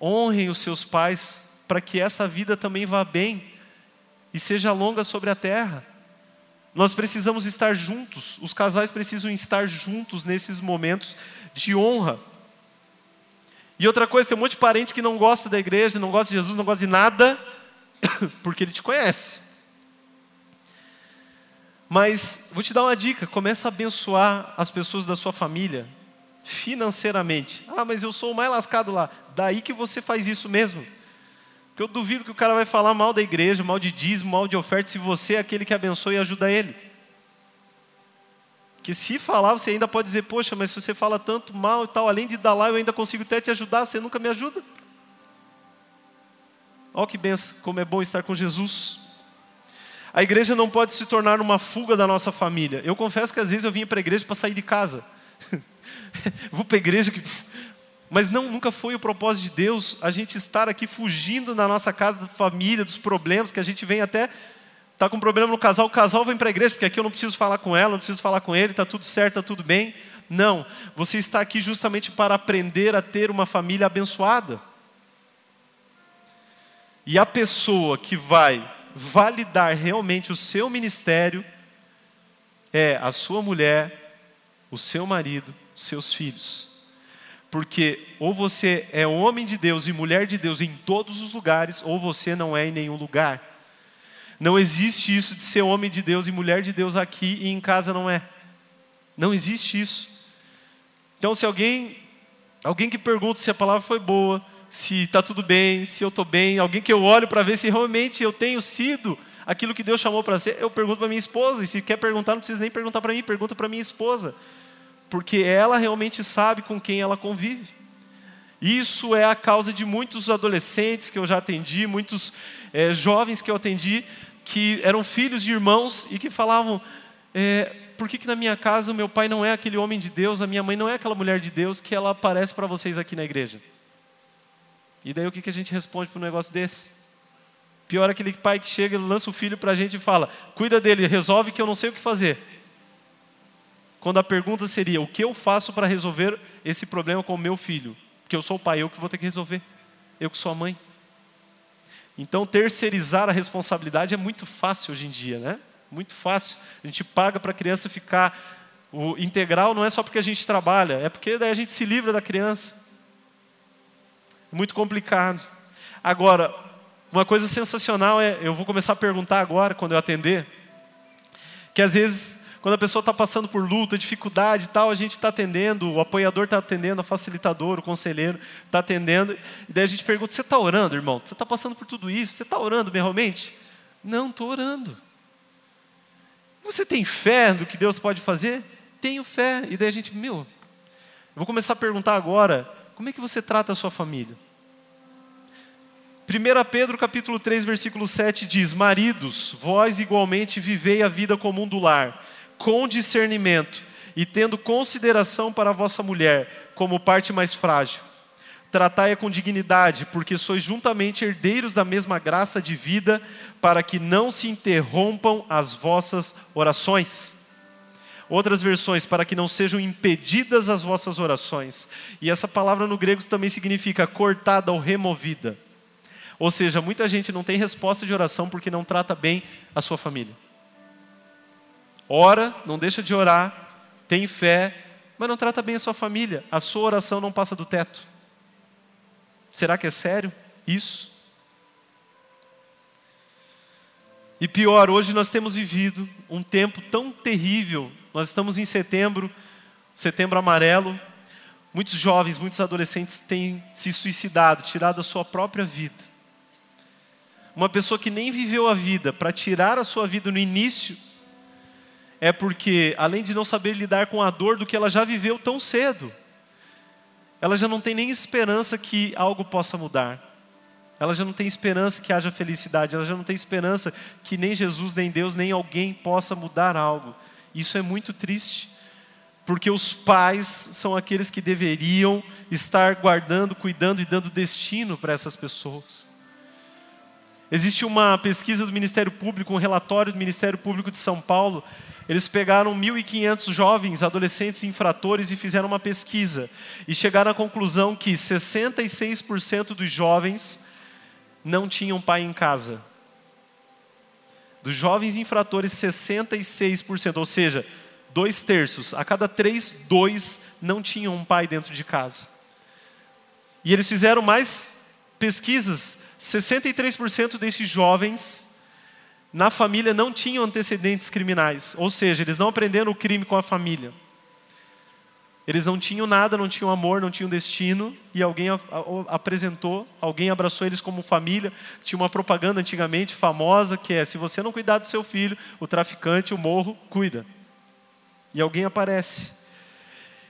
honrem os seus pais para que essa vida também vá bem e seja longa sobre a terra. Nós precisamos estar juntos, os casais precisam estar juntos nesses momentos de honra. E outra coisa, tem um monte de parente que não gosta da igreja, não gosta de Jesus, não gosta de nada, [COUGHS] porque ele te conhece. Mas vou te dar uma dica: começa a abençoar as pessoas da sua família financeiramente. Ah, mas eu sou o mais lascado lá. Daí que você faz isso mesmo. Porque eu duvido que o cara vai falar mal da igreja, mal de dízimo, mal de oferta, se você é aquele que abençoa e ajuda ele. Que se falar, você ainda pode dizer, poxa, mas se você fala tanto mal e tal, além de dar lá, eu ainda consigo até te ajudar, você nunca me ajuda. Olha que benção, como é bom estar com Jesus. A igreja não pode se tornar uma fuga da nossa família. Eu confesso que às vezes eu vinha para a igreja para sair de casa. [LAUGHS] Vou para a igreja que. [LAUGHS] Mas não, nunca foi o propósito de Deus a gente estar aqui fugindo da nossa casa, da família, dos problemas, que a gente vem até Está com problema no casal, o casal vem para a igreja, porque aqui eu não preciso falar com ela, não preciso falar com ele, está tudo certo, está tudo bem. Não, você está aqui justamente para aprender a ter uma família abençoada. E a pessoa que vai validar realmente o seu ministério é a sua mulher, o seu marido, seus filhos. Porque ou você é homem de Deus e mulher de Deus em todos os lugares, ou você não é em nenhum lugar. Não existe isso de ser homem de Deus e mulher de Deus aqui e em casa não é. Não existe isso. Então, se alguém, alguém que pergunta se a palavra foi boa, se está tudo bem, se eu estou bem, alguém que eu olho para ver se realmente eu tenho sido aquilo que Deus chamou para ser, eu pergunto para minha esposa. E se quer perguntar, não precisa nem perguntar para mim, pergunta para minha esposa. Porque ela realmente sabe com quem ela convive. Isso é a causa de muitos adolescentes que eu já atendi, muitos é, jovens que eu atendi, que eram filhos de irmãos e que falavam: é, por que, que na minha casa o meu pai não é aquele homem de Deus, a minha mãe não é aquela mulher de Deus que ela aparece para vocês aqui na igreja? E daí o que, que a gente responde para um negócio desse? Pior é aquele pai que chega, lança o filho para a gente e fala: cuida dele, resolve que eu não sei o que fazer. Quando a pergunta seria: o que eu faço para resolver esse problema com o meu filho? Porque eu sou o pai, eu que vou ter que resolver. Eu que sou a mãe. Então, terceirizar a responsabilidade é muito fácil hoje em dia, né? Muito fácil. A gente paga para a criança ficar. O integral não é só porque a gente trabalha, é porque daí a gente se livra da criança. Muito complicado. Agora, uma coisa sensacional é, eu vou começar a perguntar agora, quando eu atender, que às vezes quando a pessoa está passando por luta, dificuldade e tal, a gente está atendendo, o apoiador está atendendo, a facilitador, o conselheiro está atendendo. E daí a gente pergunta: Você está orando, irmão? Você está passando por tudo isso? Você está orando realmente? Não, estou orando. Você tem fé no que Deus pode fazer? Tenho fé. E daí a gente, meu, eu vou começar a perguntar agora: como é que você trata a sua família? 1 Pedro capítulo 3, versículo 7 diz: Maridos, vós igualmente vivei a vida comum do lar com discernimento e tendo consideração para a vossa mulher como parte mais frágil. Tratai-a com dignidade, porque sois juntamente herdeiros da mesma graça de vida, para que não se interrompam as vossas orações. Outras versões, para que não sejam impedidas as vossas orações. E essa palavra no grego também significa cortada ou removida. Ou seja, muita gente não tem resposta de oração porque não trata bem a sua família. Ora, não deixa de orar, tem fé, mas não trata bem a sua família. A sua oração não passa do teto. Será que é sério isso? E pior, hoje nós temos vivido um tempo tão terrível. Nós estamos em setembro, setembro amarelo. Muitos jovens, muitos adolescentes têm se suicidado, tirado a sua própria vida. Uma pessoa que nem viveu a vida, para tirar a sua vida no início, é porque, além de não saber lidar com a dor do que ela já viveu tão cedo, ela já não tem nem esperança que algo possa mudar. Ela já não tem esperança que haja felicidade, ela já não tem esperança que nem Jesus, nem Deus, nem alguém possa mudar algo. Isso é muito triste, porque os pais são aqueles que deveriam estar guardando, cuidando e dando destino para essas pessoas. Existe uma pesquisa do Ministério Público, um relatório do Ministério Público de São Paulo. Eles pegaram 1.500 jovens, adolescentes infratores e fizeram uma pesquisa. E chegaram à conclusão que 66% dos jovens não tinham pai em casa. Dos jovens infratores, 66%, ou seja, dois terços, a cada três, dois não tinham um pai dentro de casa. E eles fizeram mais pesquisas, 63% desses jovens na família não tinham antecedentes criminais, ou seja, eles não aprenderam o crime com a família. Eles não tinham nada, não tinham amor, não tinham destino, e alguém apresentou, alguém abraçou eles como família. Tinha uma propaganda antigamente famosa que é: se você não cuidar do seu filho, o traficante, o morro, cuida. E alguém aparece.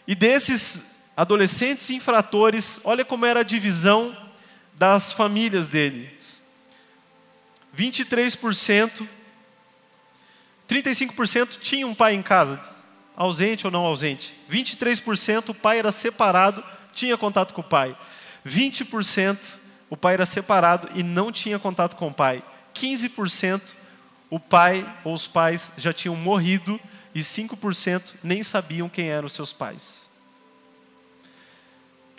E desses adolescentes infratores, olha como era a divisão das famílias deles. 23%, 35% tinha um pai em casa, ausente ou não ausente. 23% o pai era separado, tinha contato com o pai. 20% o pai era separado e não tinha contato com o pai. 15% o pai ou os pais já tinham morrido e 5% nem sabiam quem eram seus pais.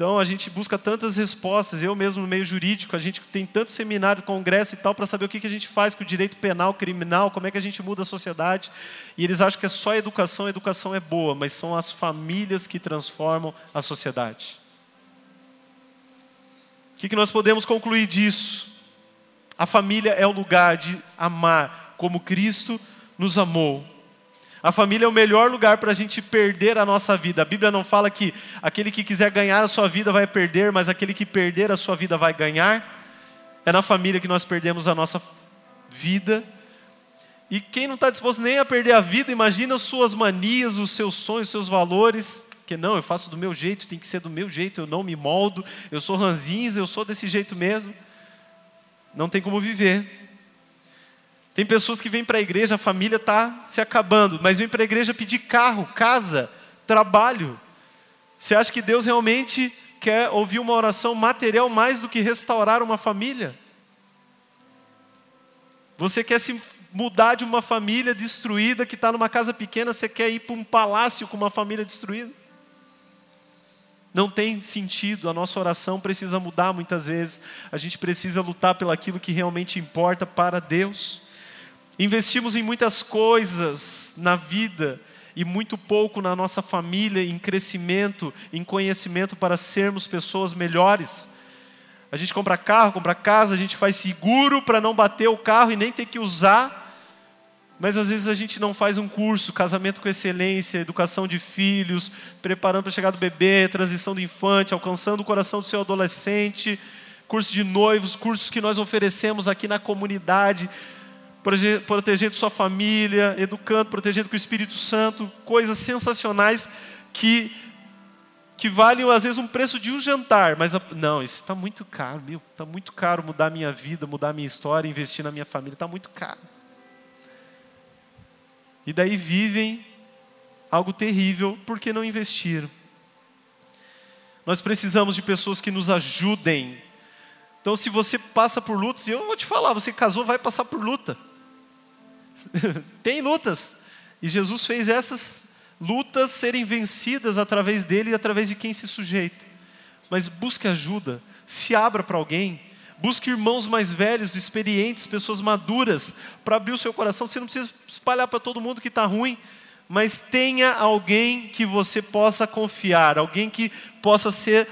Então a gente busca tantas respostas, eu mesmo no meio jurídico, a gente tem tanto seminário, congresso e tal, para saber o que, que a gente faz com o direito penal, criminal, como é que a gente muda a sociedade. E eles acham que é só educação, a educação é boa, mas são as famílias que transformam a sociedade. O que, que nós podemos concluir disso? A família é o lugar de amar como Cristo nos amou. A família é o melhor lugar para a gente perder a nossa vida. A Bíblia não fala que aquele que quiser ganhar a sua vida vai perder, mas aquele que perder a sua vida vai ganhar. É na família que nós perdemos a nossa vida. E quem não está disposto nem a perder a vida, imagina as suas manias, os seus sonhos, os seus valores. Que não, eu faço do meu jeito, tem que ser do meu jeito, eu não me moldo, eu sou ranzinza, eu sou desse jeito mesmo. Não tem como viver. Tem pessoas que vêm para a igreja, a família está se acabando, mas vêm para a igreja pedir carro, casa, trabalho. Você acha que Deus realmente quer ouvir uma oração material mais do que restaurar uma família? Você quer se mudar de uma família destruída que está numa casa pequena, você quer ir para um palácio com uma família destruída? Não tem sentido, a nossa oração precisa mudar muitas vezes. A gente precisa lutar pelo aquilo que realmente importa para Deus. Investimos em muitas coisas na vida e muito pouco na nossa família, em crescimento, em conhecimento para sermos pessoas melhores. A gente compra carro, compra casa, a gente faz seguro para não bater o carro e nem ter que usar. Mas às vezes a gente não faz um curso, casamento com excelência, educação de filhos, preparando para a chegada do bebê, transição do infante, alcançando o coração do seu adolescente, curso de noivos, cursos que nós oferecemos aqui na comunidade protegendo sua família, educando, protegendo com o Espírito Santo, coisas sensacionais que que valem às vezes um preço de um jantar, mas não, isso está muito caro, meu, está muito caro mudar minha vida, mudar minha história, investir na minha família, está muito caro. E daí vivem algo terrível porque não investiram. Nós precisamos de pessoas que nos ajudem. Então, se você passa por lutas, e eu vou te falar, você casou, vai passar por luta. [LAUGHS] Tem lutas. E Jesus fez essas lutas serem vencidas através dele e através de quem se sujeita. Mas busque ajuda, se abra para alguém, busque irmãos mais velhos, experientes, pessoas maduras, para abrir o seu coração. Você não precisa espalhar para todo mundo que está ruim, mas tenha alguém que você possa confiar, alguém que possa ser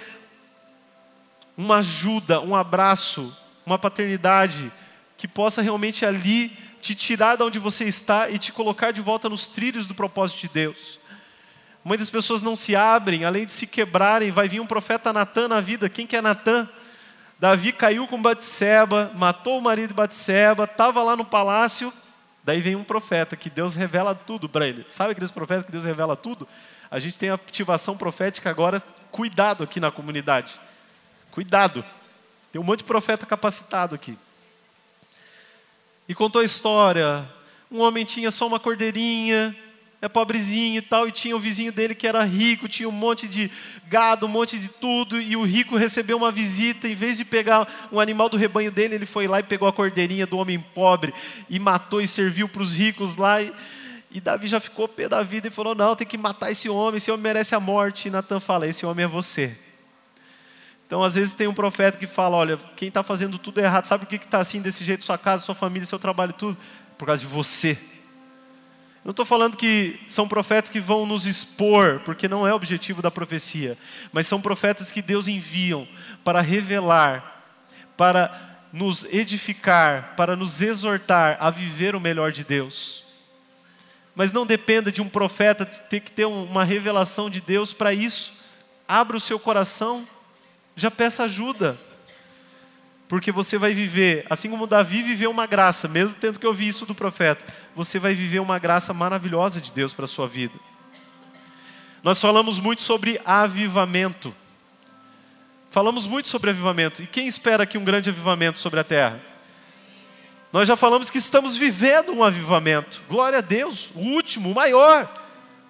uma ajuda, um abraço, uma paternidade, que possa realmente ali te tirar de onde você está e te colocar de volta nos trilhos do propósito de Deus. Muitas pessoas não se abrem, além de se quebrarem, vai vir um profeta Natan na vida. Quem que é Natan? Davi caiu com Batseba, matou o marido de Batseba, estava lá no palácio. Daí vem um profeta que Deus revela tudo para ele. Sabe aqueles profetas que Deus revela tudo? A gente tem a ativação profética agora. Cuidado aqui na comunidade. Cuidado. Tem um monte de profeta capacitado aqui e contou a história. Um homem tinha só uma cordeirinha, é pobrezinho e tal, e tinha o vizinho dele que era rico, tinha um monte de gado, um monte de tudo, e o rico recebeu uma visita, em vez de pegar um animal do rebanho dele, ele foi lá e pegou a cordeirinha do homem pobre e matou e serviu para os ricos lá. E, e Davi já ficou pé da vida e falou: Não, tem que matar esse homem, esse homem merece a morte. E Natan fala: Esse homem é você. Então, às vezes, tem um profeta que fala: Olha, quem está fazendo tudo errado, sabe por que está assim, desse jeito, sua casa, sua família, seu trabalho, tudo? Por causa de você. Não estou falando que são profetas que vão nos expor, porque não é o objetivo da profecia, mas são profetas que Deus enviam para revelar, para nos edificar, para nos exortar a viver o melhor de Deus. Mas não dependa de um profeta ter que ter uma revelação de Deus para isso. Abra o seu coração, já peça ajuda porque você vai viver, assim como Davi viveu uma graça, mesmo tendo que ouvir isso do profeta, você vai viver uma graça maravilhosa de Deus para a sua vida. Nós falamos muito sobre avivamento. Falamos muito sobre avivamento. E quem espera aqui um grande avivamento sobre a terra? Nós já falamos que estamos vivendo um avivamento. Glória a Deus, o último, o maior.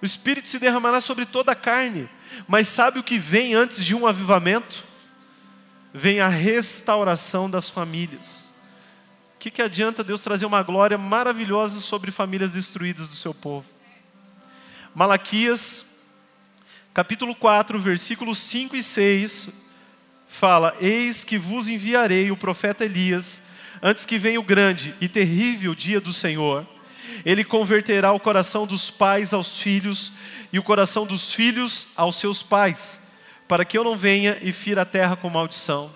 O Espírito se derramará sobre toda a carne. Mas sabe o que vem antes de um avivamento? Vem a restauração das famílias. O que, que adianta Deus trazer uma glória maravilhosa sobre famílias destruídas do seu povo? Malaquias, capítulo 4, versículos 5 e 6, fala: Eis que vos enviarei o profeta Elias, antes que venha o grande e terrível dia do Senhor. Ele converterá o coração dos pais aos filhos e o coração dos filhos aos seus pais para que eu não venha e fira a terra com maldição.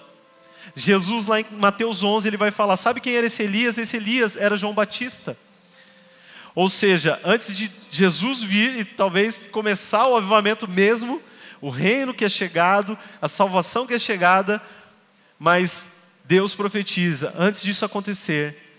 Jesus, lá em Mateus 11, ele vai falar: sabe quem era esse Elias? Esse Elias era João Batista. Ou seja, antes de Jesus vir e talvez começar o avivamento mesmo, o reino que é chegado, a salvação que é chegada, mas Deus profetiza: antes disso acontecer,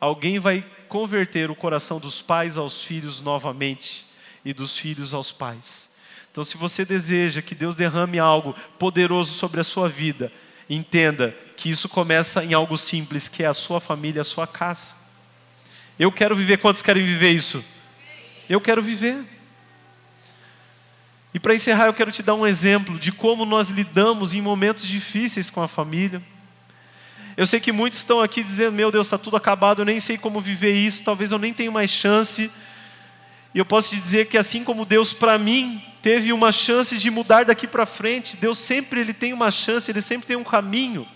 alguém vai converter o coração dos pais aos filhos novamente e dos filhos aos pais. Então, se você deseja que Deus derrame algo poderoso sobre a sua vida, entenda que isso começa em algo simples, que é a sua família, a sua casa. Eu quero viver, quantos querem viver isso? Eu quero viver. E para encerrar, eu quero te dar um exemplo de como nós lidamos em momentos difíceis com a família. Eu sei que muitos estão aqui dizendo: Meu Deus, está tudo acabado, eu nem sei como viver isso, talvez eu nem tenha mais chance. E eu posso te dizer que assim como Deus para mim teve uma chance de mudar daqui para frente, Deus sempre ele tem uma chance, ele sempre tem um caminho.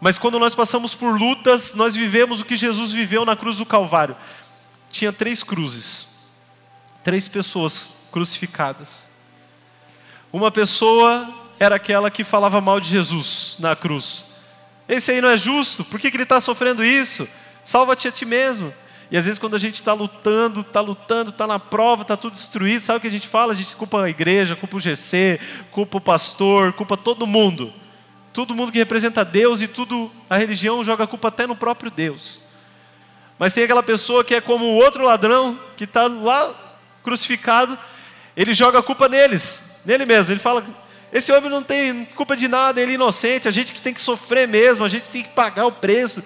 Mas quando nós passamos por lutas, nós vivemos o que Jesus viveu na cruz do Calvário. Tinha três cruzes, três pessoas crucificadas. Uma pessoa era aquela que falava mal de Jesus na cruz. Esse aí não é justo, por que, que ele está sofrendo isso? Salva-te a ti mesmo. E às vezes, quando a gente está lutando, está lutando, está na prova, está tudo destruído, sabe o que a gente fala? A gente culpa a igreja, culpa o GC, culpa o pastor, culpa todo mundo. Todo mundo que representa Deus e tudo, a religião joga a culpa até no próprio Deus. Mas tem aquela pessoa que é como o outro ladrão, que está lá crucificado, ele joga a culpa neles, nele mesmo. Ele fala: esse homem não tem culpa de nada, ele é inocente, a gente que tem que sofrer mesmo, a gente tem que pagar o preço.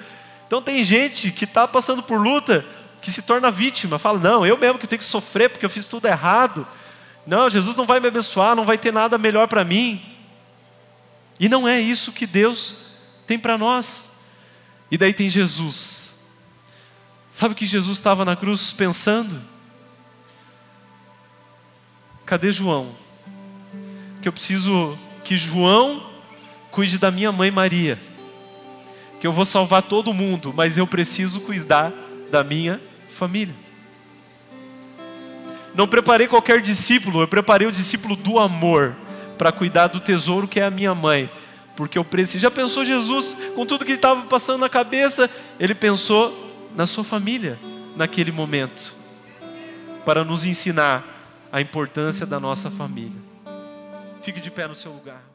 Então tem gente que está passando por luta que se torna vítima, fala: não, eu mesmo que tenho que sofrer porque eu fiz tudo errado. Não, Jesus não vai me abençoar, não vai ter nada melhor para mim. E não é isso que Deus tem para nós. E daí tem Jesus. Sabe o que Jesus estava na cruz pensando? Cadê João? Que eu preciso que João cuide da minha mãe Maria que eu vou salvar todo mundo, mas eu preciso cuidar da minha família. Não preparei qualquer discípulo, eu preparei o discípulo do amor para cuidar do tesouro que é a minha mãe, porque eu preciso. Já pensou Jesus com tudo que estava passando na cabeça? Ele pensou na sua família naquele momento, para nos ensinar a importância da nossa família. Fique de pé no seu lugar.